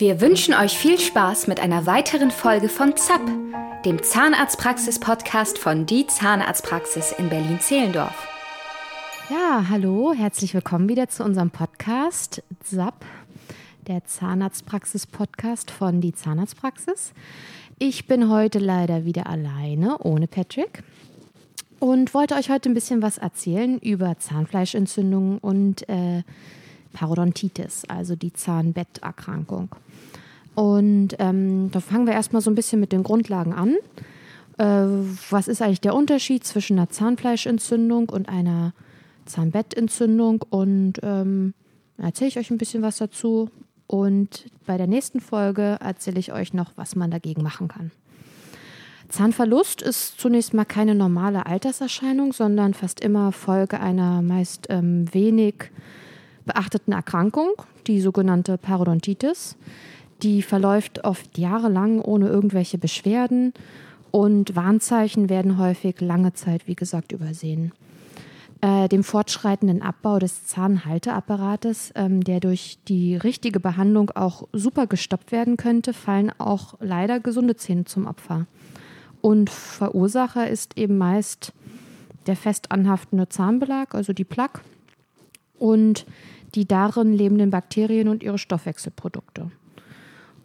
Wir wünschen euch viel Spaß mit einer weiteren Folge von ZAP, dem Zahnarztpraxis-Podcast von Die Zahnarztpraxis in Berlin-Zehlendorf. Ja, hallo, herzlich willkommen wieder zu unserem Podcast ZAP, der Zahnarztpraxis-Podcast von Die Zahnarztpraxis. Ich bin heute leider wieder alleine, ohne Patrick. Und wollte euch heute ein bisschen was erzählen über Zahnfleischentzündungen und äh, Parodontitis, also die Zahnbetterkrankung. Und ähm, da fangen wir erstmal so ein bisschen mit den Grundlagen an. Äh, was ist eigentlich der Unterschied zwischen einer Zahnfleischentzündung und einer Zahnbettentzündung? Und ähm, erzähle ich euch ein bisschen was dazu. Und bei der nächsten Folge erzähle ich euch noch, was man dagegen machen kann. Zahnverlust ist zunächst mal keine normale Alterserscheinung, sondern fast immer Folge einer meist ähm, wenig beachteten Erkrankung, die sogenannte Parodontitis. Die verläuft oft jahrelang ohne irgendwelche Beschwerden und Warnzeichen werden häufig lange Zeit, wie gesagt, übersehen. Äh, dem fortschreitenden Abbau des Zahnhalteapparates, ähm, der durch die richtige Behandlung auch super gestoppt werden könnte, fallen auch leider gesunde Zähne zum Opfer. Und Verursacher ist eben meist der fest anhaftende Zahnbelag, also die Plaque, und die darin lebenden Bakterien und ihre Stoffwechselprodukte.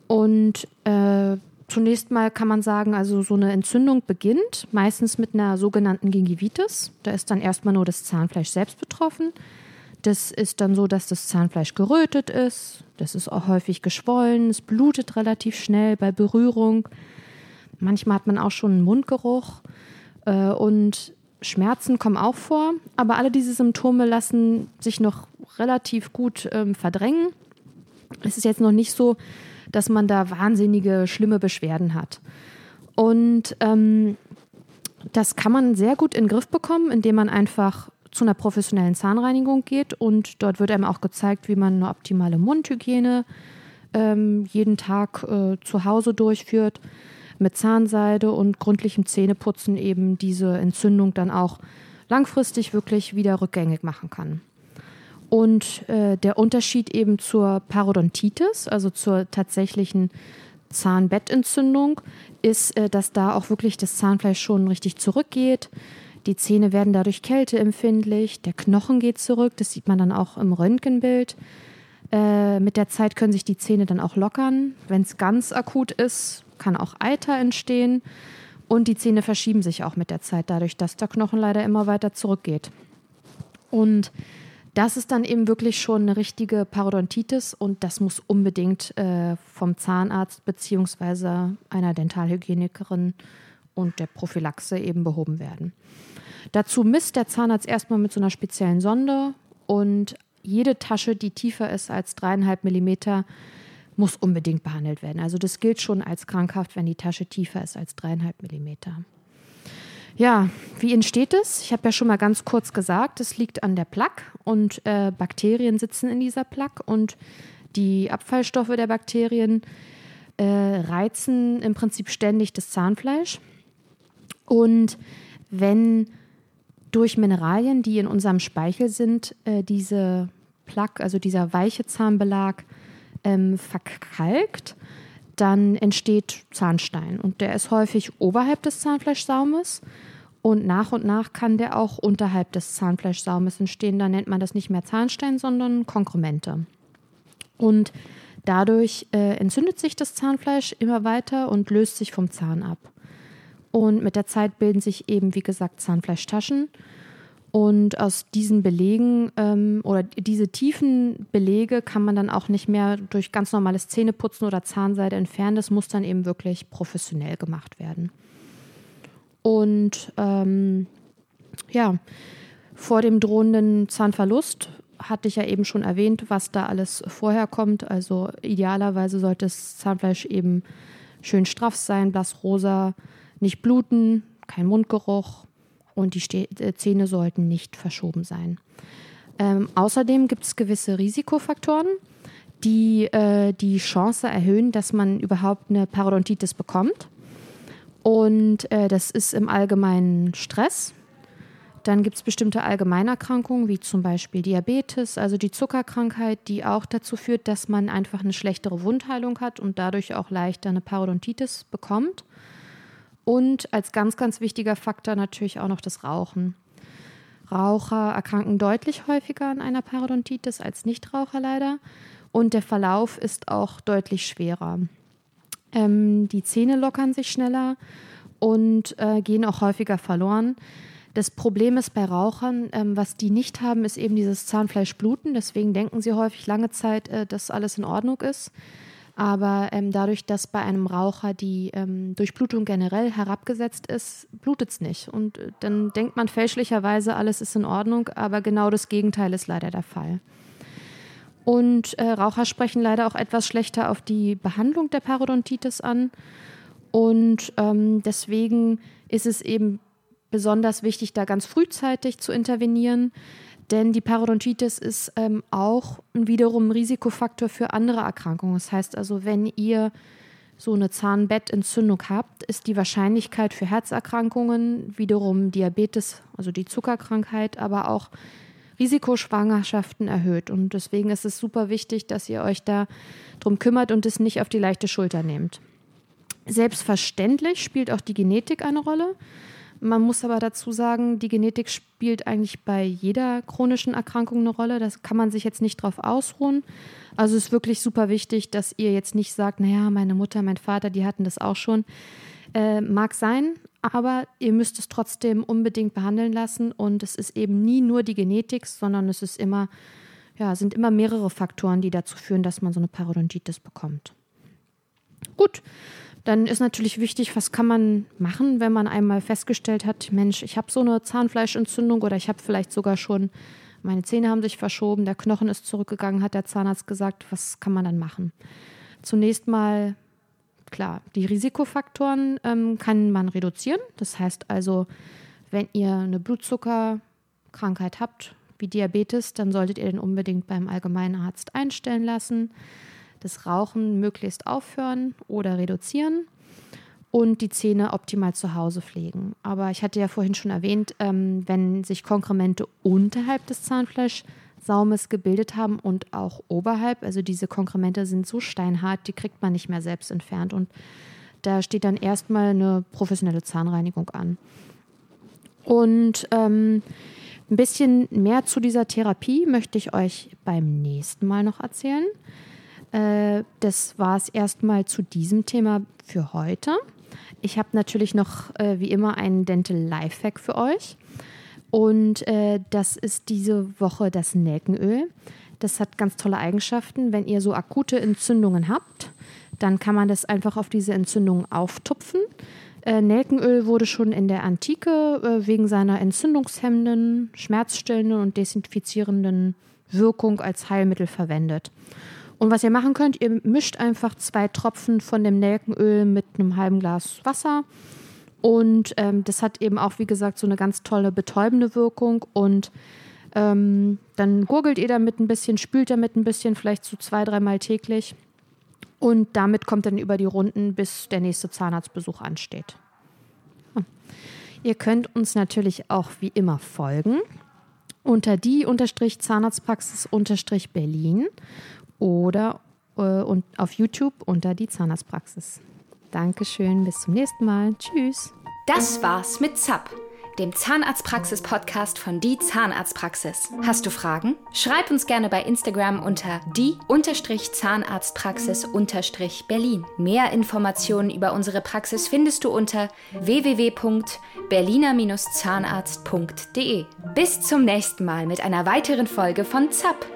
Und äh, zunächst mal kann man sagen, also so eine Entzündung beginnt meistens mit einer sogenannten Gingivitis. Da ist dann erstmal nur das Zahnfleisch selbst betroffen. Das ist dann so, dass das Zahnfleisch gerötet ist. Das ist auch häufig geschwollen. Es blutet relativ schnell bei Berührung. Manchmal hat man auch schon einen Mundgeruch. Äh, und Schmerzen kommen auch vor. Aber alle diese Symptome lassen sich noch relativ gut ähm, verdrängen. Es ist jetzt noch nicht so, dass man da wahnsinnige, schlimme Beschwerden hat. Und ähm, das kann man sehr gut in den Griff bekommen, indem man einfach zu einer professionellen Zahnreinigung geht und dort wird einem auch gezeigt, wie man eine optimale Mundhygiene ähm, jeden Tag äh, zu Hause durchführt, mit Zahnseide und gründlichem Zähneputzen eben diese Entzündung dann auch langfristig wirklich wieder rückgängig machen kann. Und äh, der Unterschied eben zur Parodontitis, also zur tatsächlichen Zahnbettentzündung, ist, äh, dass da auch wirklich das Zahnfleisch schon richtig zurückgeht. Die Zähne werden dadurch kälteempfindlich, der Knochen geht zurück, das sieht man dann auch im Röntgenbild. Äh, mit der Zeit können sich die Zähne dann auch lockern. Wenn es ganz akut ist, kann auch Eiter entstehen. Und die Zähne verschieben sich auch mit der Zeit, dadurch, dass der Knochen leider immer weiter zurückgeht. Und das ist dann eben wirklich schon eine richtige Parodontitis und das muss unbedingt äh, vom Zahnarzt bzw. einer Dentalhygienikerin und der Prophylaxe eben behoben werden. Dazu misst der Zahnarzt erstmal mit so einer speziellen Sonde und jede Tasche, die tiefer ist als dreieinhalb Millimeter, muss unbedingt behandelt werden. Also das gilt schon als krankhaft, wenn die Tasche tiefer ist als dreieinhalb Millimeter. Ja, wie entsteht es? Ich habe ja schon mal ganz kurz gesagt, es liegt an der Plaque und äh, Bakterien sitzen in dieser Plaque und die Abfallstoffe der Bakterien äh, reizen im Prinzip ständig das Zahnfleisch. Und wenn durch Mineralien, die in unserem Speichel sind, äh, diese Plaque, also dieser weiche Zahnbelag, ähm, verkalkt, dann entsteht Zahnstein und der ist häufig oberhalb des Zahnfleischsaumes und nach und nach kann der auch unterhalb des Zahnfleischsaumes entstehen. Da nennt man das nicht mehr Zahnstein, sondern Konkremente. Und dadurch äh, entzündet sich das Zahnfleisch immer weiter und löst sich vom Zahn ab. Und mit der Zeit bilden sich eben, wie gesagt, Zahnfleischtaschen. Und aus diesen Belegen ähm, oder diese tiefen Belege kann man dann auch nicht mehr durch ganz normales Zähneputzen oder Zahnseide entfernen. Das muss dann eben wirklich professionell gemacht werden. Und ähm, ja, vor dem drohenden Zahnverlust hatte ich ja eben schon erwähnt, was da alles vorher kommt. Also idealerweise sollte das Zahnfleisch eben schön straff sein, blassrosa, nicht bluten, kein Mundgeruch, und die äh, Zähne sollten nicht verschoben sein. Ähm, außerdem gibt es gewisse Risikofaktoren, die äh, die Chance erhöhen, dass man überhaupt eine Parodontitis bekommt. Und äh, das ist im Allgemeinen Stress, Dann gibt es bestimmte Allgemeinerkrankungen, wie zum Beispiel Diabetes, also die Zuckerkrankheit, die auch dazu führt, dass man einfach eine schlechtere Wundheilung hat und dadurch auch leichter eine Parodontitis bekommt. Und als ganz, ganz wichtiger Faktor natürlich auch noch das Rauchen. Raucher erkranken deutlich häufiger an einer Parodontitis als Nichtraucher leider. Und der Verlauf ist auch deutlich schwerer. Ähm, die Zähne lockern sich schneller und äh, gehen auch häufiger verloren. Das Problem ist bei Rauchern, ähm, was die nicht haben, ist eben dieses Zahnfleischbluten. Deswegen denken sie häufig lange Zeit, äh, dass alles in Ordnung ist. Aber ähm, dadurch, dass bei einem Raucher die ähm, Durchblutung generell herabgesetzt ist, blutet es nicht. Und äh, dann denkt man fälschlicherweise, alles ist in Ordnung, aber genau das Gegenteil ist leider der Fall. Und äh, Raucher sprechen leider auch etwas schlechter auf die Behandlung der Parodontitis an. Und ähm, deswegen ist es eben besonders wichtig, da ganz frühzeitig zu intervenieren. Denn die Parodontitis ist ähm, auch wiederum ein Risikofaktor für andere Erkrankungen. Das heißt also, wenn ihr so eine Zahnbettentzündung habt, ist die Wahrscheinlichkeit für Herzerkrankungen, wiederum Diabetes, also die Zuckerkrankheit, aber auch Risikoschwangerschaften erhöht. Und deswegen ist es super wichtig, dass ihr euch da drum kümmert und es nicht auf die leichte Schulter nehmt. Selbstverständlich spielt auch die Genetik eine Rolle. Man muss aber dazu sagen, die Genetik spielt eigentlich bei jeder chronischen Erkrankung eine Rolle. Das kann man sich jetzt nicht drauf ausruhen. Also es ist wirklich super wichtig, dass ihr jetzt nicht sagt, naja, meine Mutter, mein Vater, die hatten das auch schon. Äh, mag sein, aber ihr müsst es trotzdem unbedingt behandeln lassen. Und es ist eben nie nur die Genetik, sondern es ist immer, ja, sind immer mehrere Faktoren, die dazu führen, dass man so eine Parodontitis bekommt. Gut, dann ist natürlich wichtig, was kann man machen, wenn man einmal festgestellt hat, Mensch, ich habe so eine Zahnfleischentzündung oder ich habe vielleicht sogar schon, meine Zähne haben sich verschoben, der Knochen ist zurückgegangen, hat der Zahnarzt gesagt, was kann man dann machen? Zunächst mal, klar, die Risikofaktoren ähm, kann man reduzieren. Das heißt also, wenn ihr eine Blutzuckerkrankheit habt, wie Diabetes, dann solltet ihr den unbedingt beim Allgemeinarzt einstellen lassen das Rauchen möglichst aufhören oder reduzieren und die Zähne optimal zu Hause pflegen. Aber ich hatte ja vorhin schon erwähnt, ähm, wenn sich Konkremente unterhalb des Zahnfleischsaumes gebildet haben und auch oberhalb, also diese Konkremente sind so steinhart, die kriegt man nicht mehr selbst entfernt und da steht dann erstmal eine professionelle Zahnreinigung an. Und ähm, ein bisschen mehr zu dieser Therapie möchte ich euch beim nächsten Mal noch erzählen. Äh, das war es erstmal zu diesem Thema für heute. Ich habe natürlich noch äh, wie immer einen Dental Lifehack für euch. Und äh, das ist diese Woche das Nelkenöl. Das hat ganz tolle Eigenschaften. Wenn ihr so akute Entzündungen habt, dann kann man das einfach auf diese Entzündungen auftupfen. Äh, Nelkenöl wurde schon in der Antike äh, wegen seiner entzündungshemmenden, schmerzstillenden und desinfizierenden Wirkung als Heilmittel verwendet. Und was ihr machen könnt, ihr mischt einfach zwei Tropfen von dem Nelkenöl mit einem halben Glas Wasser. Und ähm, das hat eben auch, wie gesagt, so eine ganz tolle betäubende Wirkung. Und ähm, dann gurgelt ihr damit ein bisschen, spült damit ein bisschen, vielleicht so zwei, dreimal täglich. Und damit kommt dann über die Runden, bis der nächste Zahnarztbesuch ansteht. Ihr könnt uns natürlich auch wie immer folgen unter die Zahnarztpraxis Berlin oder äh, und auf YouTube unter die Zahnarztpraxis. Dankeschön, bis zum nächsten Mal. Tschüss. Das war's mit ZAP, dem Zahnarztpraxis-Podcast von Die Zahnarztpraxis. Hast du Fragen? Schreib uns gerne bei Instagram unter die-zahnarztpraxis-berlin. Mehr Informationen über unsere Praxis findest du unter www.berliner-zahnarzt.de. Bis zum nächsten Mal mit einer weiteren Folge von ZAP